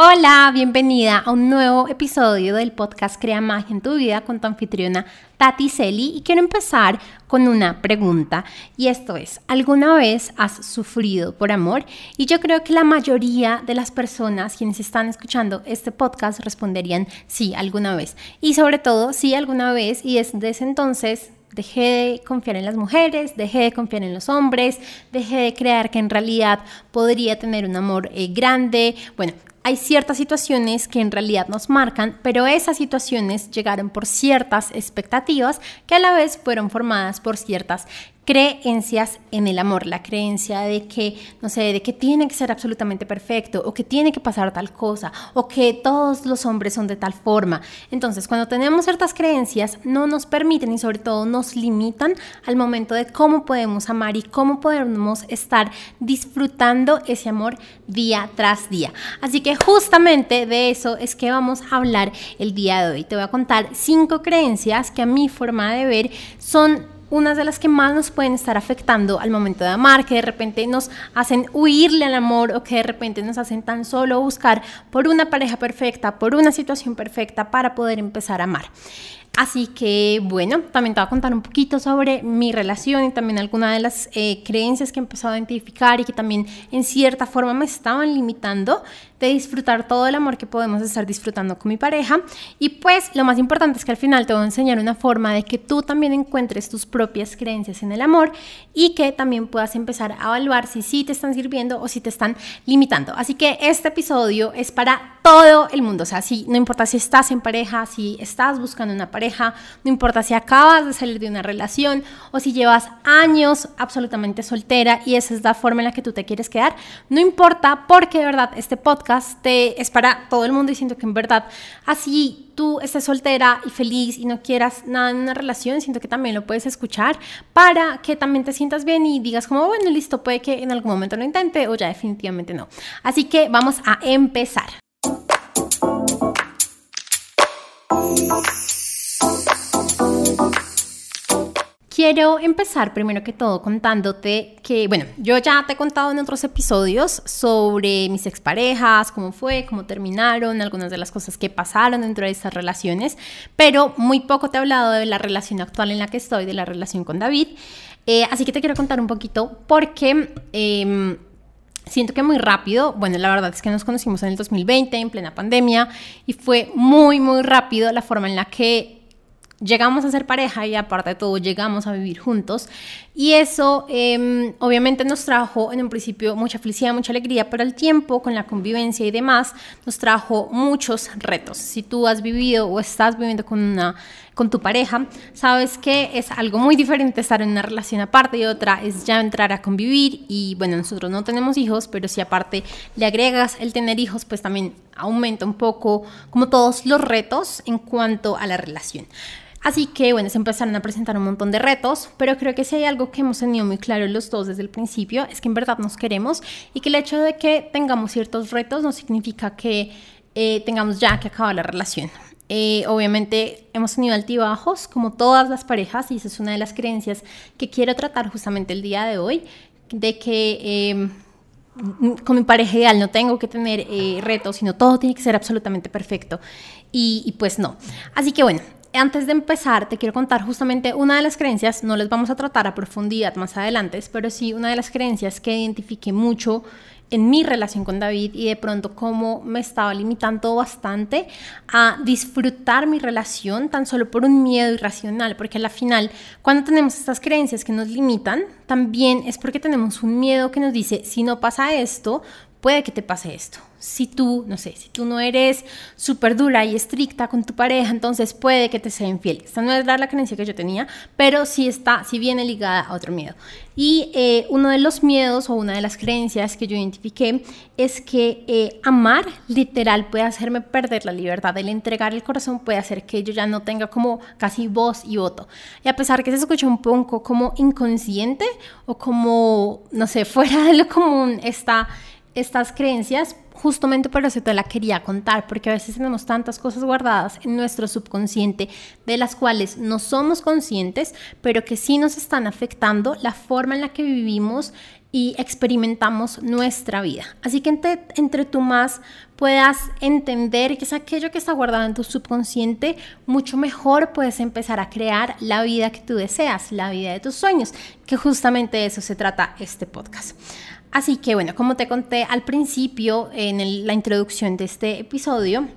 Hola, bienvenida a un nuevo episodio del podcast Crea Magia en tu vida con tu anfitriona Tati Celi y quiero empezar con una pregunta y esto es, ¿alguna vez has sufrido por amor? Y yo creo que la mayoría de las personas quienes están escuchando este podcast responderían sí, alguna vez y sobre todo sí, alguna vez y desde ese entonces dejé de confiar en las mujeres, dejé de confiar en los hombres, dejé de creer que en realidad podría tener un amor eh, grande. Bueno, hay ciertas situaciones que en realidad nos marcan, pero esas situaciones llegaron por ciertas expectativas que a la vez fueron formadas por ciertas creencias en el amor, la creencia de que, no sé, de que tiene que ser absolutamente perfecto o que tiene que pasar tal cosa o que todos los hombres son de tal forma. Entonces, cuando tenemos ciertas creencias, no nos permiten y sobre todo nos limitan al momento de cómo podemos amar y cómo podemos estar disfrutando ese amor día tras día. Así que justamente de eso es que vamos a hablar el día de hoy. Te voy a contar cinco creencias que a mi forma de ver son unas de las que más nos pueden estar afectando al momento de amar, que de repente nos hacen huirle al amor o que de repente nos hacen tan solo buscar por una pareja perfecta, por una situación perfecta para poder empezar a amar. Así que bueno, también te voy a contar un poquito sobre mi relación y también algunas de las eh, creencias que he empezado a identificar y que también en cierta forma me estaban limitando de disfrutar todo el amor que podemos estar disfrutando con mi pareja. Y pues lo más importante es que al final te voy a enseñar una forma de que tú también encuentres tus propias creencias en el amor y que también puedas empezar a evaluar si sí te están sirviendo o si te están limitando. Así que este episodio es para todo el mundo, o sea, si, no importa si estás en pareja, si estás buscando una pareja, no importa si acabas de salir de una relación o si llevas años absolutamente soltera y esa es la forma en la que tú te quieres quedar, no importa porque de verdad este podcast es para todo el mundo diciendo que en verdad así tú estés soltera y feliz y no quieras nada en una relación, siento que también lo puedes escuchar para que también te sientas bien y digas como, bueno, listo, puede que en algún momento lo intente o ya definitivamente no. Así que vamos a empezar. Quiero empezar primero que todo contándote que, bueno, yo ya te he contado en otros episodios sobre mis exparejas, cómo fue, cómo terminaron, algunas de las cosas que pasaron dentro de estas relaciones, pero muy poco te he hablado de la relación actual en la que estoy, de la relación con David. Eh, así que te quiero contar un poquito porque... Em, siento que muy rápido, bueno, la verdad es que nos conocimos en el 2020, en plena pandemia, y fue muy, muy rápido la forma en la que llegamos a ser pareja y aparte de todo llegamos a vivir juntos. Y eso em, obviamente nos trajo en un principio mucha felicidad, mucha alegría, pero al tiempo con la convivencia y demás nos trajo muchos retos. Si tú has vivido o estás viviendo con una con tu pareja, sabes que es algo muy diferente estar en una relación aparte y otra es ya entrar a convivir y bueno, nosotros no tenemos hijos, pero si aparte le agregas el tener hijos, pues también aumenta un poco como todos los retos en cuanto a la relación. Así que bueno, se empezaron a presentar un montón de retos, pero creo que si hay algo que hemos tenido muy claro los dos desde el principio es que en verdad nos queremos y que el hecho de que tengamos ciertos retos no significa que eh, tengamos ya que acabar la relación. Eh, obviamente hemos tenido altibajos como todas las parejas y esa es una de las creencias que quiero tratar justamente el día de hoy, de que... Eh, con mi pareja ideal no tengo que tener retos, sino todo tiene que ser absolutamente perfecto. Y, y, pues no. Así que bueno, antes de empezar, te quiero contar justamente una de las creencias, no les vamos a tratar a profundidad más adelante, pero sí una de las creencias que identifiqué mucho en mi relación con David y de pronto cómo me estaba limitando bastante a disfrutar mi relación tan solo por un miedo irracional, porque a la final cuando tenemos estas creencias que nos limitan, también es porque tenemos un miedo que nos dice, si no pasa esto, puede que te pase esto. Si tú, no sé, si tú no eres súper dura y estricta con tu pareja, entonces puede que te sea infiel. Esta no es la, creencia que yo tenía, pero sí está, sí viene ligada a otro miedo. Y eh, uno de los miedos o una de las creencias que yo identifiqué es que eh, amar literal puede hacerme perder la libertad. El entregar el corazón puede hacer que yo ya no tenga como casi voz y voto. Y a pesar que se escucha un poco como inconsciente o como, no sé, fuera de lo común, está estas creencias, justamente por eso te la quería contar, porque a veces tenemos tantas cosas guardadas en nuestro subconsciente de las cuales no somos conscientes, pero que sí nos están afectando la forma en la que vivimos y experimentamos nuestra vida. Así que entre, entre tú más puedas entender que es aquello que está guardado en tu subconsciente, mucho mejor puedes empezar a crear la vida que tú deseas, la vida de tus sueños, que justamente de eso se trata este podcast. Así que bueno, como te conté al principio en la introducción de este episodio,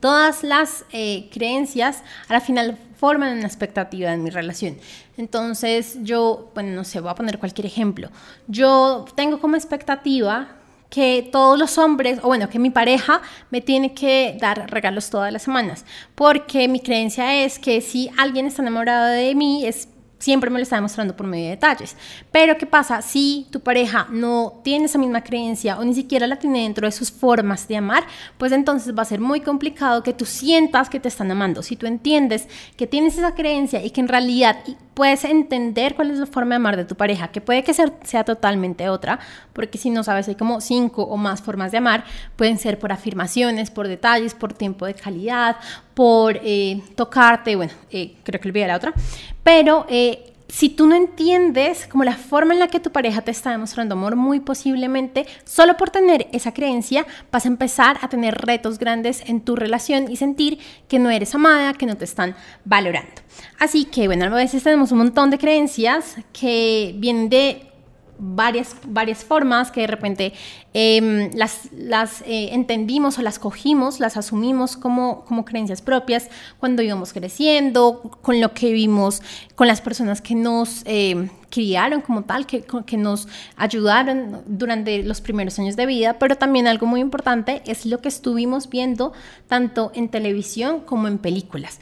todas las eh, creencias a la final forman una expectativa en mi relación. Entonces yo, bueno, no sé, voy a poner cualquier ejemplo. Yo tengo como expectativa que todos los hombres, o bueno, que mi pareja me tiene que dar regalos todas las semanas, porque mi creencia es que si alguien está enamorado de mí es siempre me lo está demostrando por medio de detalles. Pero ¿qué pasa si tu pareja no tiene esa misma creencia o ni siquiera la tiene dentro de sus formas de amar? Pues entonces va a ser muy complicado que tú sientas que te están amando. Si tú entiendes que tienes esa creencia y que en realidad puedes entender cuál es la forma de amar de tu pareja, que puede que sea, totalmente otra, porque si no sabes, hay como cinco o más formas de amar, pueden ser por afirmaciones, por detalles, por tiempo de calidad, por eh, tocarte, bueno, eh, creo que olvidé la otra, pero eh, si tú no entiendes como la forma en la que tu pareja te está demostrando amor, muy posiblemente solo por tener esa creencia vas a empezar a tener retos grandes en tu relación y sentir que no eres amada, que no te están valorando. Así que bueno, a veces tenemos un montón de creencias que vienen de varias, varias formas que de repente em, las, las eh, entendimos o las cogimos, las asumimos como, como creencias propias cuando íbamos creciendo, con lo que vimos, con las personas que nos em, criaron como tal, que, nos ayudaron durante los primeros años de vida, pero también algo muy importante es lo que estuvimos viendo tanto en televisión como en películas.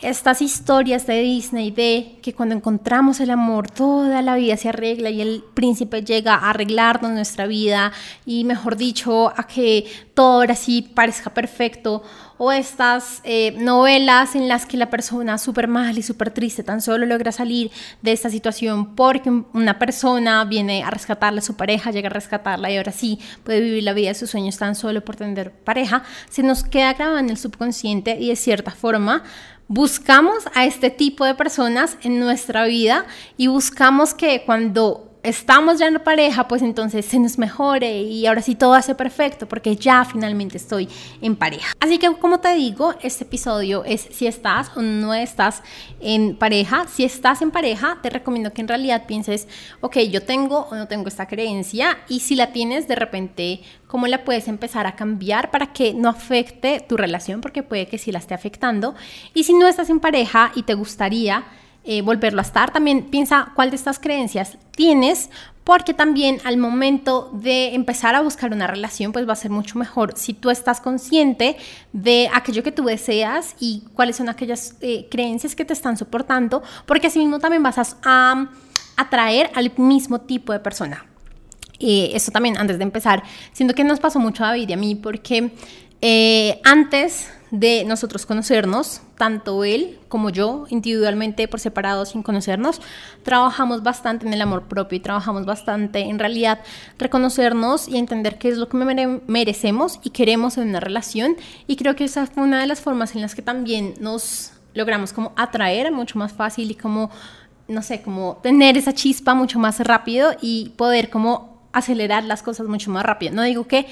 Estas historias de Disney de que cuando encontramos el amor toda la vida se arregla y el príncipe llega a arreglarnos nuestra vida y mejor dicho a que todo ahora sí parezca perfecto o estas eh, novelas en las que la persona súper mal y súper triste tan solo logra salir de esta situación porque una persona viene a rescatarla su pareja, llega a rescatarla y ahora sí puede vivir la vida de sus sueños tan solo por tener pareja, se nos queda grabado en el subconsciente y de cierta forma buscamos a este tipo de personas en nuestra vida y buscamos que cuando estamos ya en pareja, pues entonces se nos mejore y ahora sí todo hace perfecto porque ya finalmente estoy en pareja. Así que como te digo, este episodio es si estás o no estás en pareja. Si estás en pareja, te recomiendo que en realidad pienses, ok, yo tengo o no tengo esta creencia y si la tienes de repente, ¿cómo la puedes empezar a cambiar para que no afecte tu relación? Porque puede que sí la esté afectando. Y si no estás en pareja y te gustaría eh, volverlo a estar. También piensa cuál de estas creencias tienes, porque también al momento de empezar a buscar una relación, pues va a ser mucho mejor si tú estás consciente de aquello que tú deseas y cuáles son aquellas eh, creencias que te están soportando, porque así mismo también vas a, atraer al mismo tipo de persona. Y esto también antes de empezar, siento que nos pasó mucho a David y a mí, porque eh, antes de nosotros conocernos, tanto él como yo, individualmente por separado, sin conocernos, trabajamos bastante en el amor propio y trabajamos bastante en realidad reconocernos y entender qué es lo que merecemos y queremos en una relación. Y creo que esa fue una de las formas en las que también nos logramos como atraer mucho más fácil y como, no sé, como tener esa chispa mucho más rápido y poder como acelerar las cosas mucho más rápido. No digo que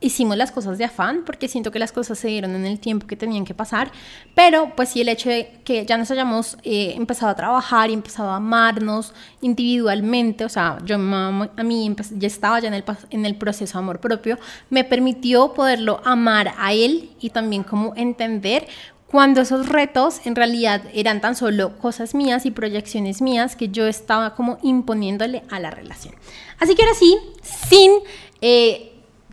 hicimos las cosas de afán, porque siento que las cosas se dieron en el tiempo que tenían que pasar, pero pues sí el hecho de que ya nos hayamos eh, empezado a trabajar y empezado a amarnos individualmente, o sea, yo a mí ya estaba ya en el, en el proceso de amor propio, me permitió poderlo amar a él y también como entender cuando esos retos en realidad eran tan solo cosas mías y proyecciones mías que yo estaba como imponiéndole a la relación. Así que ahora sí, sin... Eh,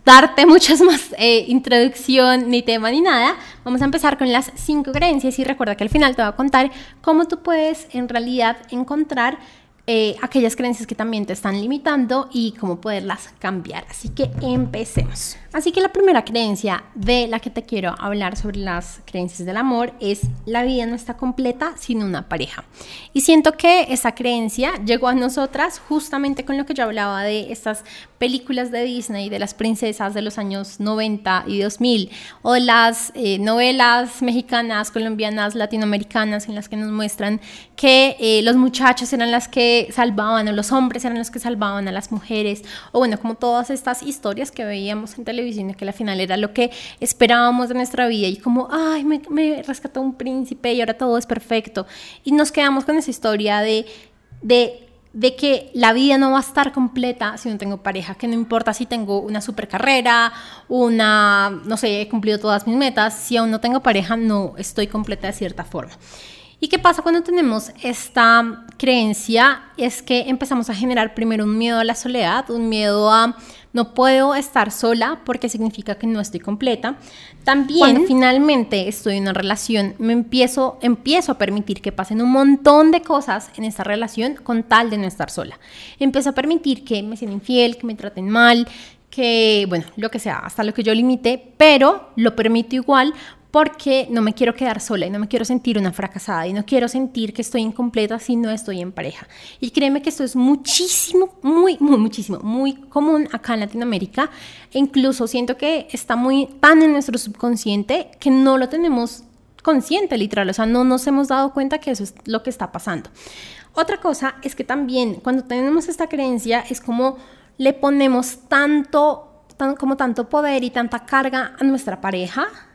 darte muchas más eh, introducción ni tema ni nada, vamos a empezar con las cinco creencias y recuerda que al final te voy a contar cómo tú puedes en realidad encontrar eh, aquellas creencias que también te están limitando y cómo poderlas cambiar. Así que empecemos. Así que la primera creencia de la que te quiero hablar sobre las creencias del amor es la vida no está completa sin una pareja. Y siento que esa creencia llegó a nosotras justamente con lo que yo hablaba de estas películas de Disney, de las princesas de los años 90 y 2000, o de las eh, novelas mexicanas, colombianas, latinoamericanas, en las que nos muestran que eh, los muchachos eran las que salvaban, o los hombres eran los que salvaban a las mujeres, o bueno, como todas estas historias que veíamos en televisión televisión, que al final era lo que esperábamos de nuestra vida y como, ay, me, me rescató un príncipe y ahora todo es perfecto. Y nos quedamos con esa historia de, de de que la vida no va a estar completa si no tengo pareja, que no importa si tengo una super carrera, una, no sé, he cumplido todas mis metas, si aún no tengo pareja, no estoy completa de cierta forma. ¿Y qué pasa cuando tenemos esta creencia? Es que empezamos a generar primero un miedo a la soledad, un miedo a no puedo estar sola porque significa que no estoy completa. También cuando finalmente estoy en una relación, me empiezo, empiezo a permitir que pasen un montón de cosas en esta relación con tal de no estar sola. Empiezo a permitir que me sean infiel, que me traten mal, que, bueno, lo que sea, hasta lo que yo limite, pero lo permito igual porque no me quiero quedar sola y no me quiero sentir una fracasada y no quiero sentir que estoy incompleta si no estoy en pareja. Y créeme que esto es muchísimo, muy, muy, muchísimo, muy común acá en Latinoamérica. E incluso siento que está muy tan en nuestro subconsciente que no lo tenemos consciente, literal. O sea, no nos hemos dado cuenta que eso es lo que está pasando. Otra cosa es que también cuando tenemos esta creencia es como le ponemos tanto, tan, como tanto poder y tanta carga a nuestra pareja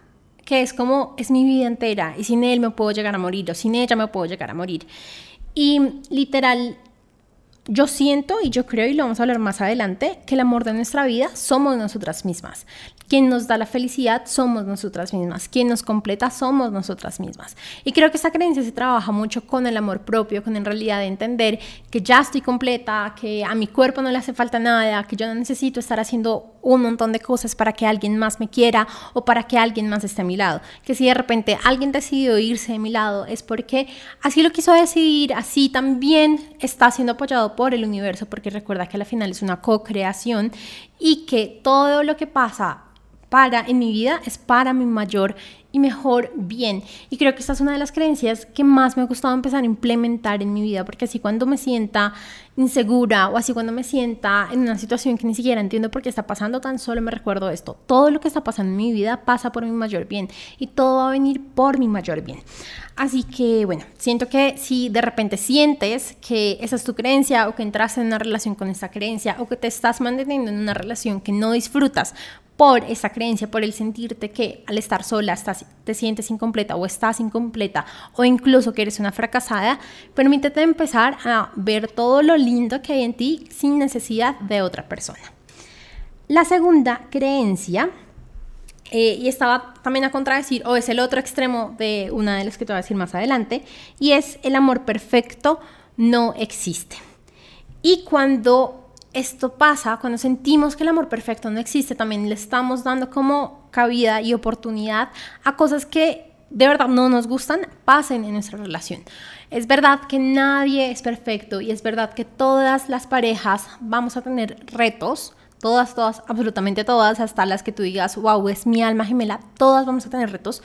que es como, es mi vida entera y sin él me puedo llegar a morir o sin ella me puedo llegar a morir. Y literal, yo siento y yo creo, y lo vamos a hablar más adelante, que el amor de nuestra vida somos nosotras mismas. Quien nos da la felicidad somos nosotras mismas. Quien nos completa somos nosotras mismas. Y creo que esa creencia se trabaja mucho con el amor propio, con en realidad entender que ya estoy completa, que a mi cuerpo no le hace falta nada, que yo no necesito estar haciendo un montón de cosas para que alguien más me quiera o para que alguien más esté a mi lado. Que si de repente alguien decidió irse de mi lado es porque así lo quiso decidir, así también está siendo apoyado por el universo, porque recuerda que al final es una co-creación y que todo lo que pasa para en mi vida es para mi mayor y mejor bien. Y creo que esta es una de las creencias que más me ha gustado empezar a implementar en mi vida, porque así cuando me sienta insegura o así cuando me sienta en una situación que ni siquiera entiendo por qué está pasando, tan solo me recuerdo esto. Todo lo que está pasando en mi vida pasa por mi mayor bien y todo va a venir por mi mayor bien. Así que bueno, siento que si de repente sientes que esa es tu creencia o que entras en una relación con esa creencia o que te estás manteniendo en una relación que no disfrutas por esa creencia, por el sentirte que al estar sola estás, te sientes incompleta o estás incompleta o incluso que eres una fracasada, permítete empezar a ver todo lo lindo que hay en ti sin necesidad de otra persona. La segunda creencia, eh, y estaba también a contradecir, o es el otro extremo de una de las que te voy a decir más adelante, y es el amor perfecto no existe. Y cuando esto pasa cuando sentimos que el amor perfecto no existe, también le estamos dando como cabida y oportunidad a cosas que de verdad no nos gustan, pasen en nuestra relación. Es verdad que nadie es perfecto y es verdad que todas las parejas vamos a tener retos, todas, todas, absolutamente todas, hasta las que tú digas, wow, es mi alma gemela, todas vamos a tener retos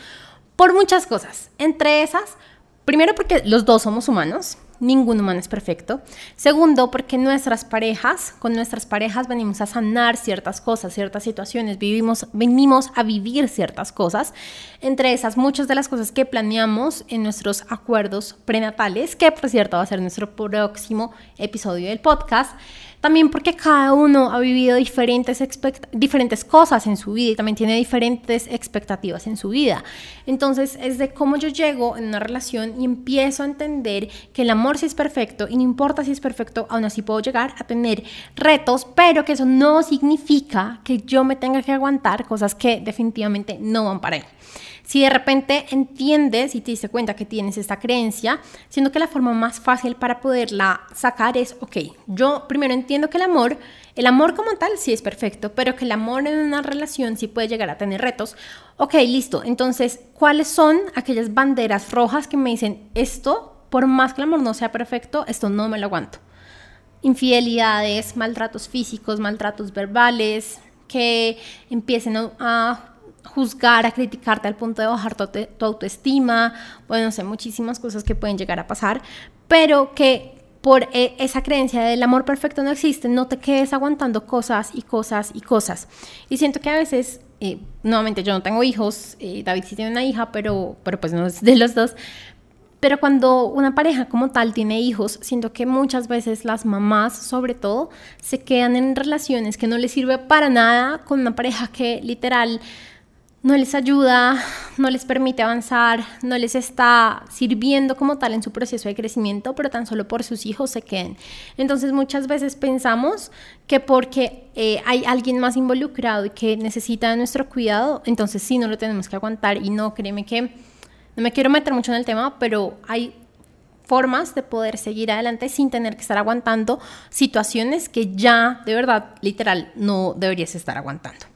por muchas cosas. Entre esas, primero porque los dos somos humanos, Ningún humano es perfecto. Segundo, porque nuestras parejas, con nuestras parejas venimos a sanar ciertas cosas, ciertas situaciones, vivimos, venimos a vivir ciertas cosas. Entre esas, muchas de las cosas que planeamos en nuestros acuerdos prenatales, que por cierto va a ser nuestro próximo episodio del podcast. También porque cada uno ha vivido diferentes, diferentes cosas en su vida y también tiene diferentes expectativas en su vida. Entonces es de cómo yo llego en una relación y empiezo a entender que el amor sí es perfecto y no importa si es perfecto, aún así puedo llegar a tener retos, pero que eso no significa que yo me tenga que aguantar cosas que definitivamente no van para él. Si de repente entiendes y te diste cuenta que tienes esta creencia, siendo que la forma más fácil para poderla sacar es, ok, yo primero entiendo que el amor, el amor como tal sí es perfecto, pero que el amor en una relación sí puede llegar a tener retos. Ok, listo. Entonces, ¿cuáles son aquellas banderas rojas que me dicen esto, por más que el amor no sea perfecto, esto no me lo aguanto? Infidelidades, maltratos físicos, maltratos verbales, que empiecen a juzgar, a criticarte al punto de bajar tu, autoestima, bueno, no sé, muchísimas cosas que pueden llegar a pasar, pero que por eh, esa creencia del amor perfecto no existe, no te quedes aguantando cosas y cosas y cosas. Y siento que a veces, eh, nuevamente yo no tengo hijos, eh, David sí tiene una hija, pero, pero pues no es de los dos. Pero cuando una pareja como tal tiene hijos, siento que muchas veces las mamás, sobre todo, se quedan en relaciones que no les sirve para nada con una pareja que literal no les ayuda, no les permite avanzar, no les está sirviendo como tal en su proceso de crecimiento, pero tan solo por sus hijos se queden. Entonces muchas veces pensamos que porque eh, hay alguien más involucrado y que necesita de nuestro cuidado, entonces sí, no lo tenemos que aguantar y no, créeme que no me quiero meter mucho en el tema, pero hay formas de poder seguir adelante sin tener que estar aguantando situaciones que ya de verdad, literal, no deberías estar aguantando.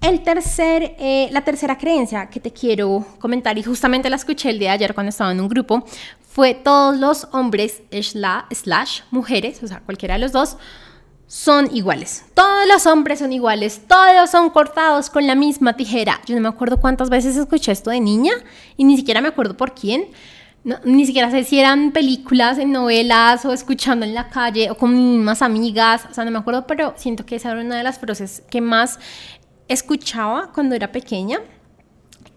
El tercer, eh, la tercera creencia que te quiero comentar, y justamente la escuché el día de ayer cuando estaba en un grupo, fue todos los hombres slash mujeres, o sea, cualquiera de los dos, son iguales. Todos los hombres son iguales, todos son cortados con la misma tijera. Yo no me acuerdo cuántas veces escuché esto de niña y ni siquiera me acuerdo por quién. ni siquiera sé si eran películas, en novelas o escuchando en la calle o con mis mismas amigas, o sea, no me acuerdo, pero siento que esa era una de las frases que más escuchaba cuando era pequeña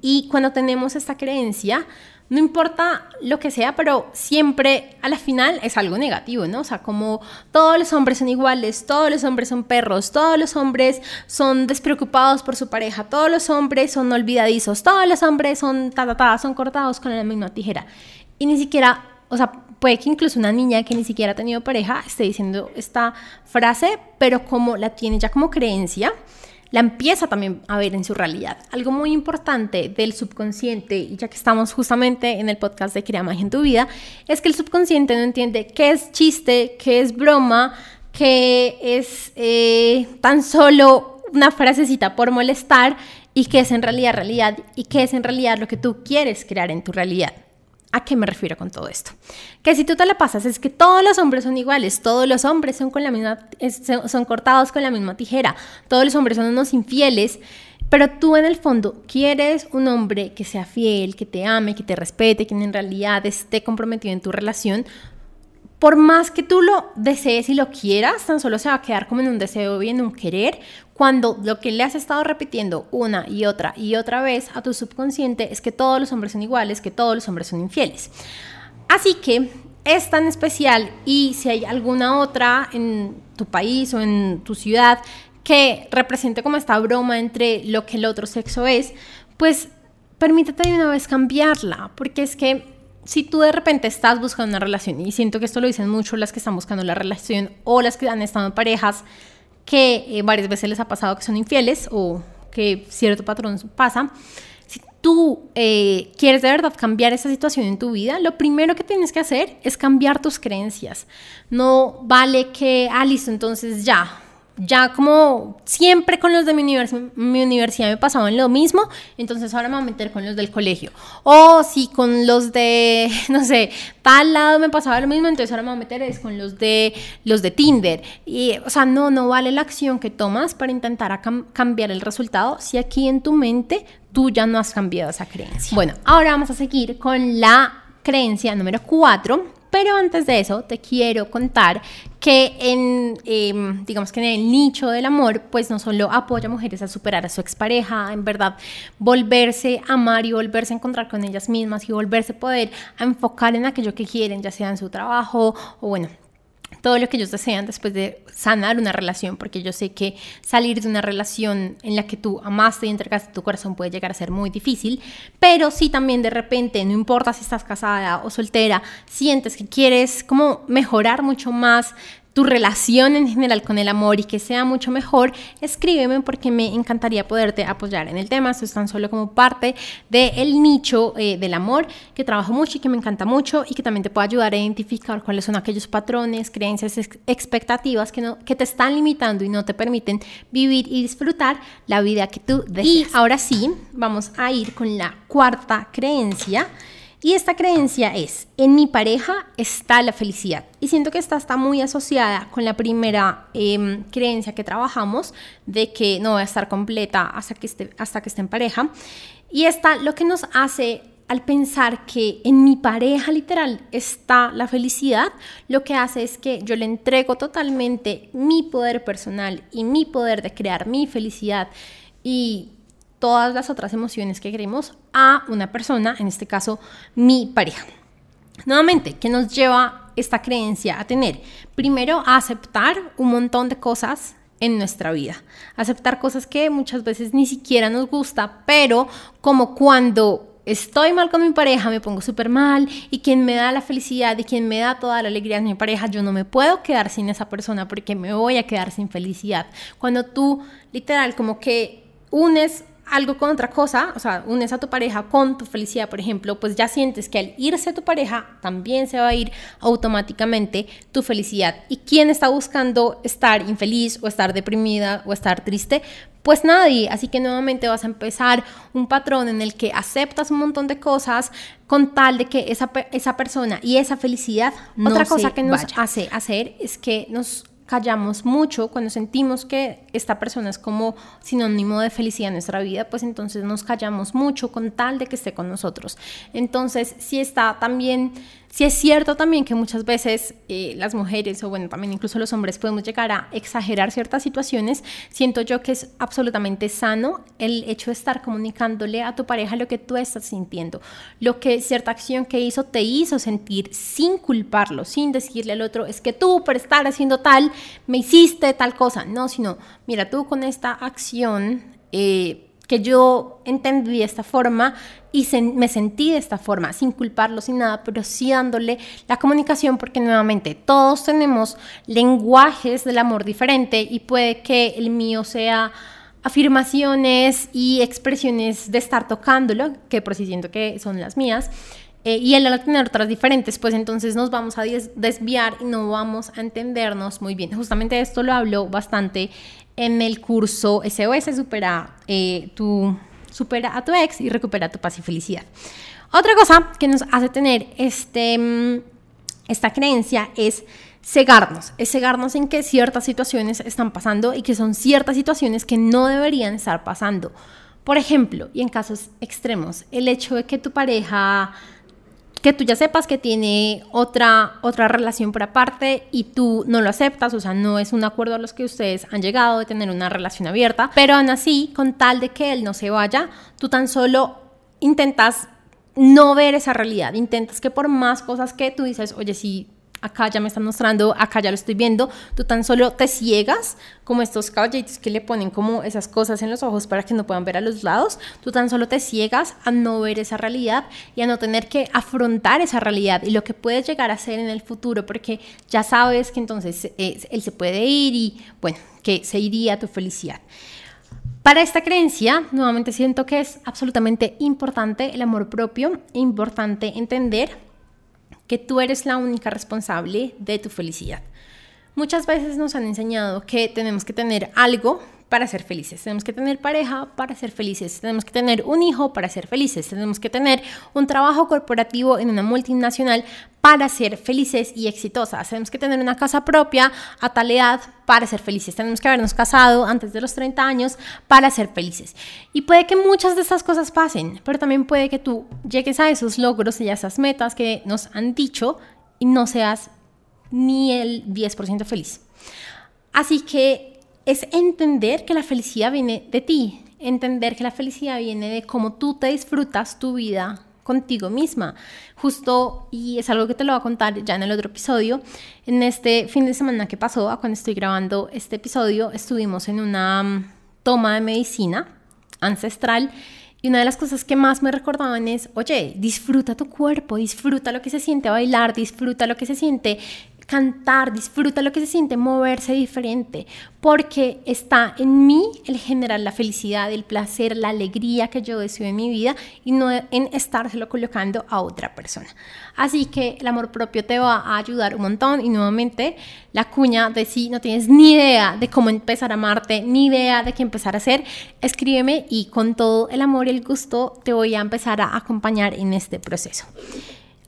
y cuando tenemos esta creencia, no importa lo que sea, pero siempre a la final es algo negativo, ¿no? O sea, como todos los hombres son iguales, todos los hombres son perros, todos los hombres son despreocupados por su pareja, todos los hombres son olvidadizos, todos los hombres son ta, son cortados con la misma tijera. Y ni siquiera, o sea, puede que incluso una niña que ni siquiera ha tenido pareja esté diciendo esta frase, pero como la tiene ya como creencia, la empieza también a ver en su realidad. Algo muy importante del subconsciente, y ya que estamos justamente en el podcast de Crea Magia en tu vida, es que el subconsciente no entiende qué es chiste, qué es broma, qué es eh, tan solo una frasecita por molestar y qué es en realidad realidad y qué es en realidad lo que tú quieres crear en tu realidad. ¿A qué me refiero con todo esto? Que si tú te la pasas es que todos los hombres son iguales, todos los hombres son, con la misma, son cortados con la misma tijera, todos los hombres son unos infieles, pero tú en el fondo quieres un hombre que sea fiel, que te ame, que te respete, que en realidad esté comprometido en tu relación, por más que tú lo desees y lo quieras, tan solo se va a quedar como en un deseo y en un querer, cuando lo que le has estado repitiendo una y otra y otra vez a tu subconsciente es que todos los hombres son iguales, que todos los hombres son infieles. Así que es tan especial y si hay alguna otra en tu país o en tu ciudad que represente como esta broma entre lo que el otro sexo es, pues permítete de una vez cambiarla, porque es que si tú de repente estás buscando una relación, y siento que esto lo dicen mucho las que están buscando la relación o las que han estado en parejas, que eh, varias veces les ha pasado que son infieles o que cierto patrón pasa, si tú eh, quieres de verdad cambiar esa situación en tu vida, lo primero que tienes que hacer es cambiar tus creencias. No vale que, ah, listo, entonces ya, ya como siempre con los de mi, universidad me pasaban lo mismo, entonces ahora me voy a meter con los del colegio. O si con los de, no sé, tal lado me pasaba lo mismo, entonces ahora me voy a meter es con los de, los de Tinder. Y, o sea, no, no vale la acción que tomas para intentar cambiar el resultado si aquí en tu mente tú ya no has cambiado esa creencia. Bueno, ahora vamos a seguir con la creencia número 4 pero antes de eso, te quiero contar que en, em, digamos que en el nicho del amor, pues no solo apoya a mujeres a superar a su expareja, en verdad, volverse a amar y volverse a encontrar con ellas mismas y volverse a poder enfocar en aquello que quieren, ya sea en su trabajo o bueno, todo lo que ellos desean después de sanar una relación, porque yo sé que salir de una relación en la que tú amaste y entregaste tu corazón puede llegar a ser muy difícil, pero si también de repente, no importa si estás casada o soltera, sientes que quieres como mejorar mucho más tu relación en general con el amor y que sea mucho mejor, escríbeme porque me encantaría poderte apoyar en el tema. Esto es tan solo como parte del nicho eh, del amor que trabajo mucho y que me encanta mucho y que también te puede ayudar a identificar cuáles son aquellos patrones, creencias, expectativas que, no, que te están limitando y no te permiten vivir y disfrutar la vida que tú deseas. Y ahora sí, vamos a ir con la cuarta creencia Y esta creencia es, en mi pareja está la felicidad. Y siento que esta está muy asociada con la primera em, creencia que trabajamos de que no voy a estar completa hasta que esté, hasta que esté en pareja. Y esta lo que nos hace al pensar que en mi pareja literal está la felicidad, lo que hace es que yo le entrego totalmente mi poder personal y mi poder de crear mi felicidad y todas las otras emociones que queremos a una persona, en este caso mi pareja. Nuevamente, ¿qué nos lleva esta creencia a tener? Primero, a aceptar un montón de cosas en nuestra vida. Aceptar cosas que muchas veces ni siquiera nos gusta, pero como cuando estoy mal con mi pareja, me pongo súper mal y quien me da la felicidad y quien me da toda la alegría es mi pareja, yo no me puedo quedar sin esa persona porque me voy a quedar sin felicidad. Cuando tú literal como que unes algo con otra cosa, o sea, unes a tu pareja con tu felicidad, por ejemplo, pues ya sientes que al irse tu pareja también se va a ir automáticamente tu felicidad. ¿Y quién está buscando estar infeliz o estar deprimida o estar triste? Pues nadie, así que nuevamente vas a empezar un patrón en el que aceptas un montón de cosas con tal de que esa, esa persona y esa felicidad, otra cosa que nos hace hacer es que nos callamos mucho, cuando sentimos que esta persona es como sinónimo de felicidad en nuestra vida, pues entonces nos callamos mucho con tal de que esté con nosotros. Entonces, si está también Sí es cierto también que muchas veces eh, las mujeres o bueno, también incluso los hombres podemos llegar a exagerar ciertas situaciones. Siento yo que es absolutamente sano el hecho de estar comunicándole a tu pareja lo que tú estás sintiendo, lo que cierta acción que hizo te hizo sentir sin culparlo, sin decirle al otro, es que tú por estar haciendo tal, me hiciste tal cosa. No, sino, mira, tú con esta acción... Eh, que yo entendí de esta forma y me sentí de esta forma, sin culparlo, sin nada, pero sí dándole la comunicación, porque nuevamente todos tenemos lenguajes del amor diferente y puede que el mío sea afirmaciones y expresiones de estar tocándolo, que por si siento que son las mías, eh, y él al tener otras diferentes, pues entonces nos vamos a desviar y no vamos a entendernos muy bien. Justamente esto lo hablo bastante en el curso SOS Supera, eh, supera a tu ex y recupera tu paz y felicidad. Otra cosa que nos hace tener este, mm, esta creencia es cegarnos, es cegarnos en que ciertas situaciones están pasando y que son ciertas situaciones que no deberían estar pasando. Por ejemplo, y en casos extremos, el hecho de que tu pareja que tú ya sepas que tiene otra, otra relación por aparte y tú no lo aceptas, o sea, no es un acuerdo a los que ustedes han llegado de tener una relación abierta, pero aún así, con tal de que él no se vaya, tú tan solo intentas no ver esa realidad, intentas que por más cosas que tú dices, oye, sí, acá ya me están mostrando, acá ya lo estoy viendo, tú tan solo te ciegas, como estos caballitos que le ponen como esas cosas en los ojos para que no puedan ver a los lados, tú tan solo te ciegas a no ver esa realidad y a no tener que afrontar esa realidad y lo que puedes llegar a ser en el futuro, porque ya sabes que entonces eh, él se puede ir y bueno, que se iría tu felicidad. Para esta creencia, nuevamente siento que es absolutamente importante el amor propio, importante entender que tú eres la única responsable de tu felicidad. Muchas veces nos han enseñado que tenemos que tener algo para ser felices. Tenemos que tener pareja para ser felices. Tenemos que tener un hijo para ser felices. Tenemos que tener un trabajo corporativo en una multinacional para ser felices y exitosas. Tenemos que tener una casa propia a tal edad para ser felices. Tenemos que habernos casado antes de los 30 años para ser felices. Y puede que muchas de esas cosas pasen, pero también puede que tú llegues a esos logros y a esas metas que nos han dicho y no seas ni el 10% feliz. Así que es entender que la felicidad viene de ti, entender que la felicidad viene de cómo tú te disfrutas tu vida contigo misma. Justo, y es algo que te lo voy a contar ya en el otro episodio, en este fin de semana que pasó, cuando estoy grabando este episodio, estuvimos en una mm, toma de medicina ancestral y una de las cosas que más me recordaban es, oye, disfruta tu cuerpo, disfruta lo que se siente bailar, disfruta lo que se siente cantar, disfruta lo que se siente moverse diferente, porque está en mí el generar la felicidad, el placer, la alegría que yo deseo en mi vida y no en estárselo colocando a otra persona. Así que el amor propio te va a ayudar un montón y nuevamente la cuña de si no tienes ni idea de cómo empezar a amarte, ni idea de qué empezar a hacer, escríbeme y con todo el amor y el gusto te voy a empezar a acompañar en este proceso.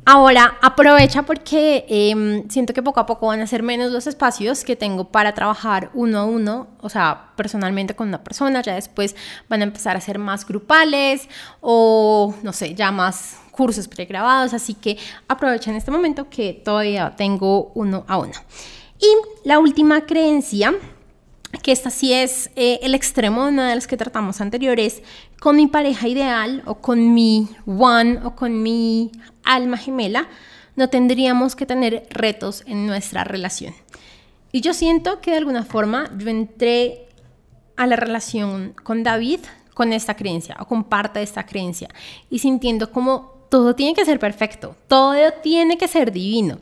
Ahora aprovecha porque em, siento que poco a poco van a ser menos los espacios que tengo para trabajar uno a uno, o sea, personalmente con una persona, ya después van a empezar a ser más grupales o no sé, ya más cursos pregrabados, así que aprovecha en este momento que todavía tengo uno a uno. Y la última creencia que esta sí es eh, el extremo de una de las que tratamos anteriores, con mi pareja ideal o con mi one o con mi alma gemela, no tendríamos que tener retos en nuestra relación. Y yo siento que de alguna forma yo entré a la relación con David con esta creencia o de esta creencia y sintiendo como todo tiene que ser perfecto, todo tiene que ser divino.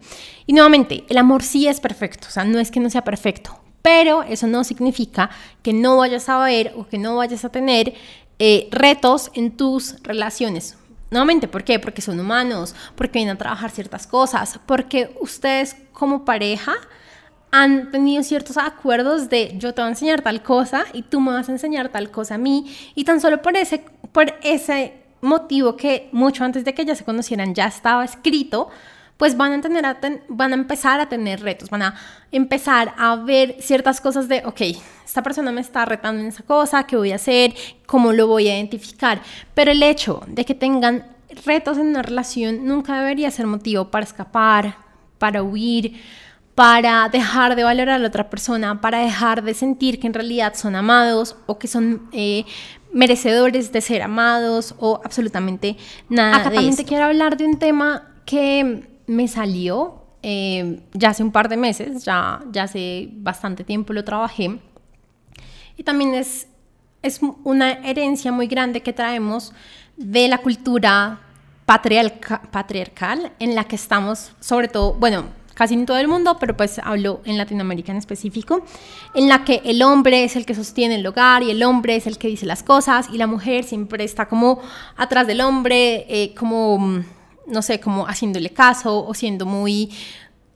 Y nuevamente, el amor sí es perfecto, o sea, no es que no sea perfecto, pero eso no significa que no vayas a ver o que no vayas a tener eh, retos en tus relaciones. Nuevamente, ¿por qué? Porque son humanos, porque vienen a trabajar ciertas cosas, porque ustedes como pareja han tenido ciertos acuerdos de yo te voy a enseñar tal cosa y tú me vas a enseñar tal cosa a mí y tan solo por ese, por ese motivo que mucho antes de que ya se conocieran ya estaba escrito, pues van a, tener van a empezar a tener retos, van a empezar a ver ciertas cosas de, ok, esta persona me está retando en esa cosa, ¿qué voy a hacer? ¿Cómo lo voy a identificar? Pero el hecho de que tengan retos en una relación nunca debería ser motivo para escapar, para huir, para dejar de valorar a la otra persona, para dejar de sentir que en realidad son amados o que son eh, merecedores de ser amados o absolutamente nada. Acá también te quiero hablar de un tema que me salió eh, ya hace un par de meses, ya, ya hace bastante tiempo lo trabajé. Y también es, es una herencia muy grande que traemos de la cultura patriarcal en la que estamos, sobre todo, bueno, casi en todo el mundo, pero pues hablo en Latinoamérica en específico, en la que el hombre es el que sostiene el hogar y el hombre es el que dice las cosas y la mujer siempre está como atrás del hombre, eh, como no sé, como haciéndole caso o siendo muy,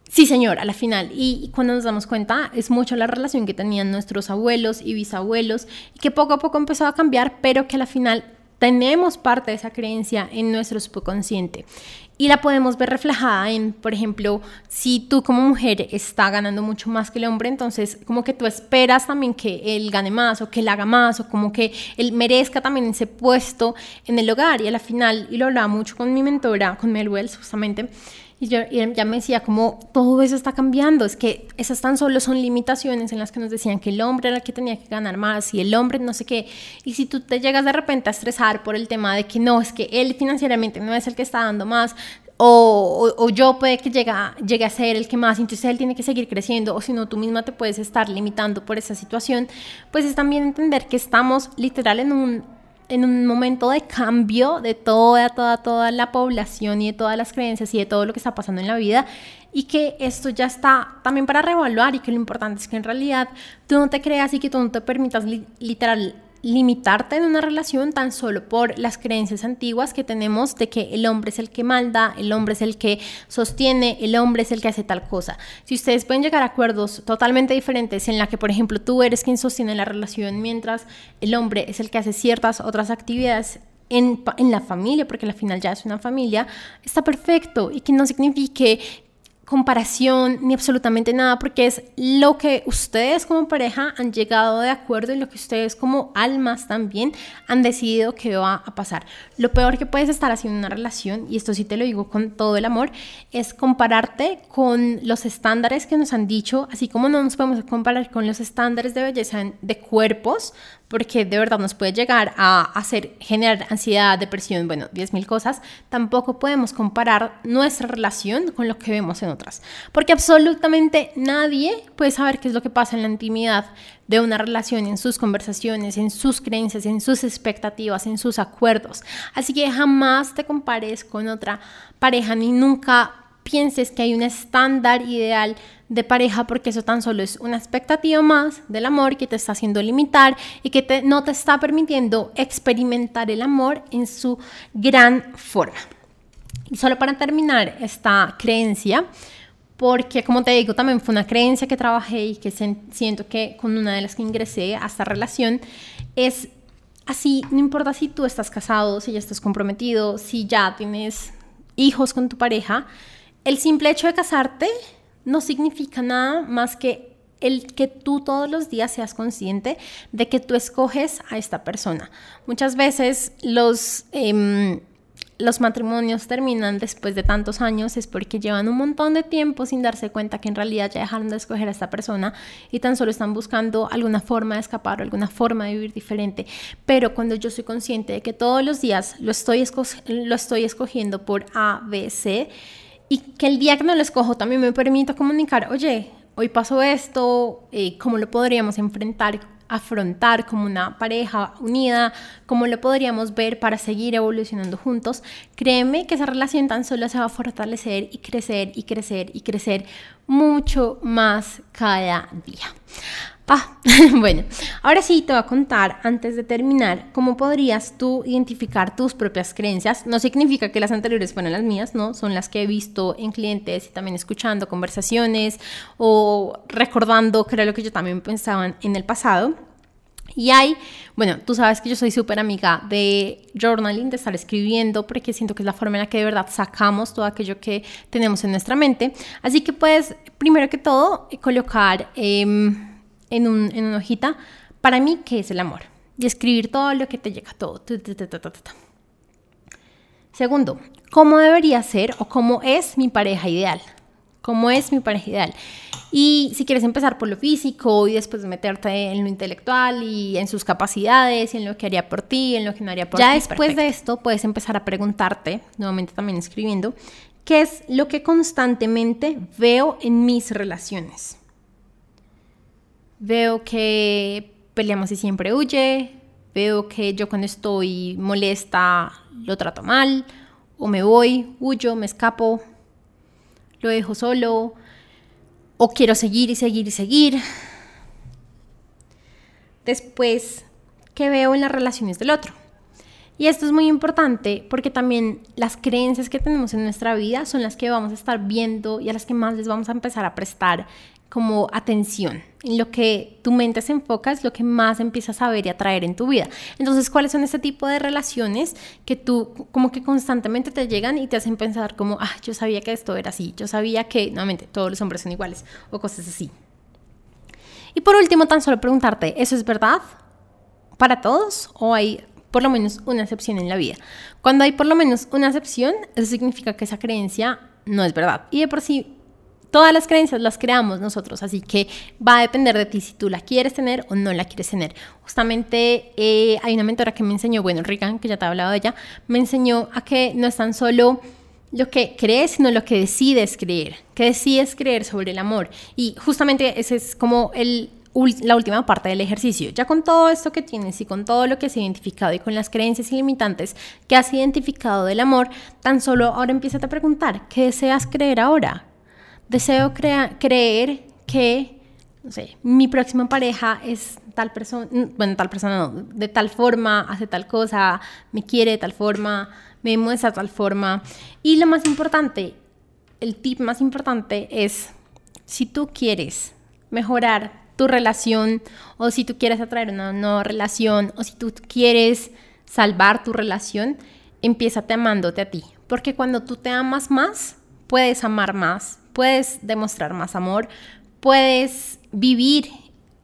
sí señor, a la final. Y, cuando nos damos cuenta, es mucho la relación que tenían nuestros abuelos y bisabuelos, y que poco a poco empezó a cambiar, pero que a la final tenemos parte de esa creencia en nuestro subconsciente. Y la podemos ver reflejada en, por ejemplo, si tú como mujer está ganando mucho más que el hombre, entonces como que tú esperas también que él gane más o que él haga más o como que él merezca también ese puesto en el hogar. Y a la final, y lo hablaba mucho con mi mentora, con Mel Wells justamente, y yo ya me decía como todo eso está cambiando, es que esas tan solo son limitaciones en las que nos decían que el hombre era el que tenía que ganar más y el hombre no sé qué. Y si tú te llegas de repente a estresar por el tema de que no, es que él financieramente no es el que está dando más, o, o, yo puede que llegue, llegue a ser el que más, entonces él tiene que seguir creciendo, o si no, tú misma te puedes estar limitando por esa situación, pues es también entender que estamos literal en un en un momento de cambio de toda, toda, toda la población y de todas las creencias y de todo lo que está pasando en la vida y que esto ya está también para reevaluar y que lo importante es que en realidad tú no te creas y que tú no te permitas literal limitarte en una relación tan solo por las creencias antiguas que tenemos de que el hombre es el que manda, el hombre es el que sostiene, el hombre es el que hace tal cosa. Si ustedes pueden llegar a acuerdos totalmente diferentes en la que, por ejemplo, tú eres quien sostiene la relación mientras el hombre es el que hace ciertas otras actividades en, en, la familia, porque al final ya es una familia, está perfecto y que no signifique comparación ni absolutamente nada, porque es lo que ustedes como pareja han llegado de acuerdo y lo que ustedes como almas también han decidido que va a pasar. Lo peor que puedes estar haciendo en una relación, y esto sí te lo digo con todo el amor, es compararte con los estándares que nos han dicho, así como no nos podemos comparar con los estándares de belleza de cuerpos, porque de verdad nos puede llegar a hacer generar ansiedad, depresión, bueno, 10.000 cosas, tampoco podemos comparar nuestra relación con lo que vemos en otras, porque absolutamente nadie puede saber qué es lo que pasa en la intimidad de una relación, en sus conversaciones, en sus creencias, en sus expectativas, en sus acuerdos. Así que jamás te compares con otra pareja ni nunca pienses que hay un estándar ideal de pareja porque eso tan solo es una expectativa más del amor que te está haciendo limitar y que no te está permitiendo experimentar el amor en su gran forma. Y solo para terminar esta creencia, porque como te digo, también fue una creencia que trabajé y que siento que con una de las que ingresé a esta relación, es así, no importa si tú estás casado, si ya estás comprometido, si ya tienes hijos con tu pareja, el simple hecho de casarte no significa nada más que el que tú todos los días seas consciente de que tú escoges a esta persona. Muchas veces los... Em, los matrimonios terminan después de tantos años es porque llevan un montón de tiempo sin darse cuenta que en realidad ya dejaron de escoger a esta persona y tan solo están buscando alguna forma de escapar o alguna forma de vivir diferente. Pero cuando yo soy consciente de que todos los días lo estoy, lo estoy escogiendo por A, B, C, y que el día que no lo escojo también me permita comunicar, oye, hoy pasó esto, eh, ¿cómo lo podríamos enfrentar, afrontar como una pareja unida? ¿Cómo lo podríamos ver para seguir evolucionando juntos? Créeme que esa relación tan solo se va a fortalecer y crecer y crecer y crecer mucho más cada día. Ah, bueno, ahora sí te voy a contar antes de terminar cómo podrías tú identificar tus propias creencias. No significa que las anteriores fueran las mías, ¿no? Son las que he visto en clientes y también escuchando conversaciones o recordando que era lo que yo también pensaba en el pasado. Y hay, bueno, tú sabes que yo soy súper amiga de journaling, de estar escribiendo, porque siento que es la forma en la que de verdad sacamos todo aquello que tenemos en nuestra mente. Así que puedes, primero que todo, colocar... Eh, en, un, en una hojita, para mí, ¿qué es el amor? Y escribir todo lo que te llega, todo. Segundo, ¿cómo debería ser o cómo es mi pareja ideal? ¿Cómo es mi pareja ideal? Y si quieres empezar por lo físico y después meterte en lo intelectual y en sus capacidades y en lo que haría por ti, en lo que no haría por ti. Ya después de esto puedes empezar a preguntarte, nuevamente también escribiendo, ¿qué es lo que constantemente veo en mis relaciones? Veo que peleamos y siempre huye. Veo que yo cuando estoy molesta lo trato mal. O me voy, huyo, me escapo. Lo dejo solo. O quiero seguir y seguir y seguir. Después, ¿qué veo en las relaciones del otro? Y esto es muy importante porque también las creencias que tenemos en nuestra vida son las que vamos a estar viendo y a las que más les vamos a empezar a prestar como atención. En lo que tu mente se enfoca es lo que más empiezas a ver y a traer en tu vida. Entonces, ¿cuáles son ese tipo de relaciones que tú como que constantemente te llegan y te hacen pensar como, ah, yo sabía que esto era así, yo sabía que, nuevamente, todos los hombres son iguales o cosas así. Y por último, tan solo preguntarte, ¿eso es verdad para todos o hay por lo menos una excepción en la vida? Cuando hay por lo menos una excepción, eso significa que esa creencia no es verdad. Y de por sí Todas las creencias las creamos nosotros, así que va a depender de ti si tú la quieres tener o no la quieres tener. Justamente eh, hay una mentora que me enseñó, bueno, Rican, que ya te he hablado de ella, me enseñó a que no es tan solo lo que crees, sino lo que decides creer, que decides creer sobre el amor. Y justamente ese es como la última parte del ejercicio. Ya con todo esto que tienes y con todo lo que has identificado y con las creencias ilimitantes que has identificado del amor, tan solo ahora empieza a preguntar, ¿qué deseas creer ahora? Deseo creer que, no sé, mi próxima pareja es tal persona, bueno, tal persona no, de tal forma, hace tal cosa, me quiere de tal forma, me muestra de tal forma. Y lo más importante, el tip más importante es, si tú quieres mejorar tu relación o si tú quieres atraer una nueva relación o si tú quieres salvar tu relación, empieza amándote a ti. Porque cuando tú te amas más, puedes amar más, puedes demostrar más amor, puedes vivir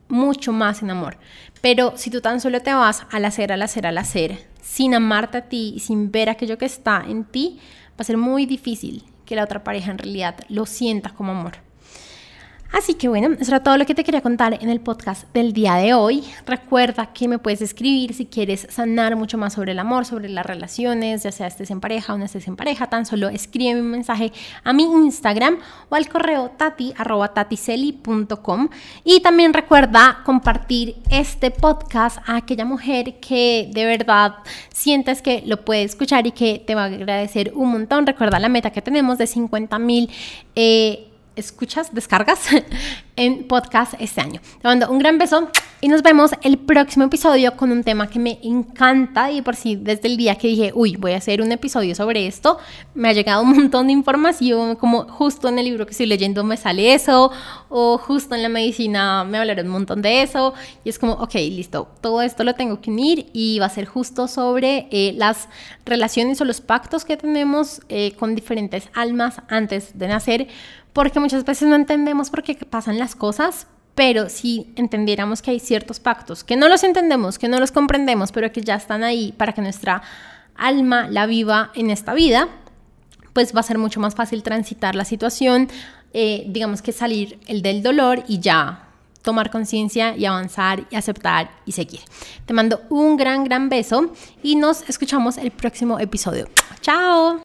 mucho más en amor. Pero si tú tan solo te vas al hacer, al hacer, al hacer, sin amarte a ti y sin ver aquello que está en ti, va a ser muy difícil que la otra pareja en realidad lo sienta como amor. Así que bueno, eso era todo lo que te quería contar en el podcast del día de hoy. Recuerda que me puedes escribir si quieres sanar mucho más sobre el amor, sobre las relaciones, ya sea estés en pareja o no estés en pareja, tan solo escribe un mensaje a mi Instagram o al correo tati y también recuerda compartir este podcast a aquella mujer que de verdad sientes que lo puede escuchar y que te va a agradecer un montón. Recuerda la meta que tenemos de 50 mil. Eh, escuchas, descargas en podcast este año. Te mando un gran beso y nos vemos el próximo episodio con un tema que me encanta y por si desde el día que dije, uy, voy a hacer un episodio sobre esto, me ha llegado un montón de información, como justo en el libro que estoy leyendo me sale eso, o justo en la medicina me hablaron un montón de eso, y es como, ok, listo, todo esto lo tengo que unir y va a ser justo sobre eh, las relaciones o los pactos que tenemos eh, con diferentes almas antes de nacer porque muchas veces no entendemos por qué pasan las cosas, pero si entendiéramos que hay ciertos pactos, que no los entendemos, que no los comprendemos, pero que ya están ahí para que nuestra alma la viva en esta vida, pues va a ser mucho más fácil transitar la situación, eh, digamos que salir el del dolor y ya tomar conciencia y avanzar y aceptar y seguir. Te mando un gran, gran beso y nos escuchamos el próximo episodio. Chao.